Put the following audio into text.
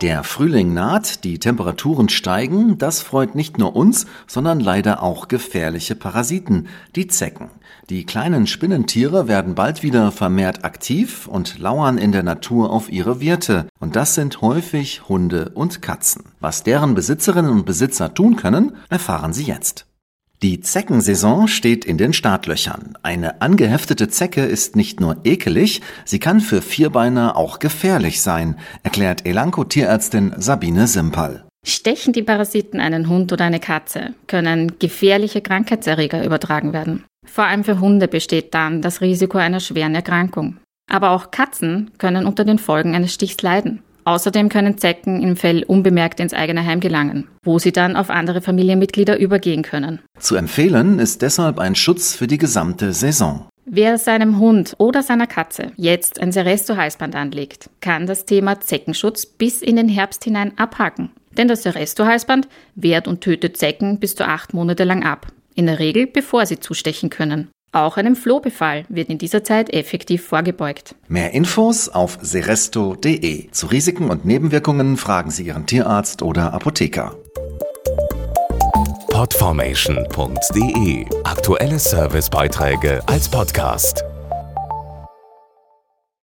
Der Frühling naht, die Temperaturen steigen, das freut nicht nur uns, sondern leider auch gefährliche Parasiten, die Zecken. Die kleinen Spinnentiere werden bald wieder vermehrt aktiv und lauern in der Natur auf ihre Wirte. Und das sind häufig Hunde und Katzen. Was deren Besitzerinnen und Besitzer tun können, erfahren Sie jetzt. Die Zeckensaison steht in den Startlöchern. Eine angeheftete Zecke ist nicht nur ekelig, sie kann für Vierbeiner auch gefährlich sein, erklärt Elanco-Tierärztin Sabine Simpal. Stechen die Parasiten einen Hund oder eine Katze, können gefährliche Krankheitserreger übertragen werden. Vor allem für Hunde besteht dann das Risiko einer schweren Erkrankung. Aber auch Katzen können unter den Folgen eines Stichs leiden. Außerdem können Zecken im Fell unbemerkt ins eigene Heim gelangen, wo sie dann auf andere Familienmitglieder übergehen können. Zu empfehlen ist deshalb ein Schutz für die gesamte Saison. Wer seinem Hund oder seiner Katze jetzt ein Seresto-Halsband anlegt, kann das Thema Zeckenschutz bis in den Herbst hinein abhaken. Denn das Seresto-Halsband wehrt und tötet Zecken bis zu acht Monate lang ab. In der Regel bevor sie zustechen können. Auch einem Flohbefall wird in dieser Zeit effektiv vorgebeugt. Mehr Infos auf seresto.de. Zu Risiken und Nebenwirkungen fragen Sie Ihren Tierarzt oder Apotheker. Podformation.de Aktuelle Servicebeiträge als Podcast.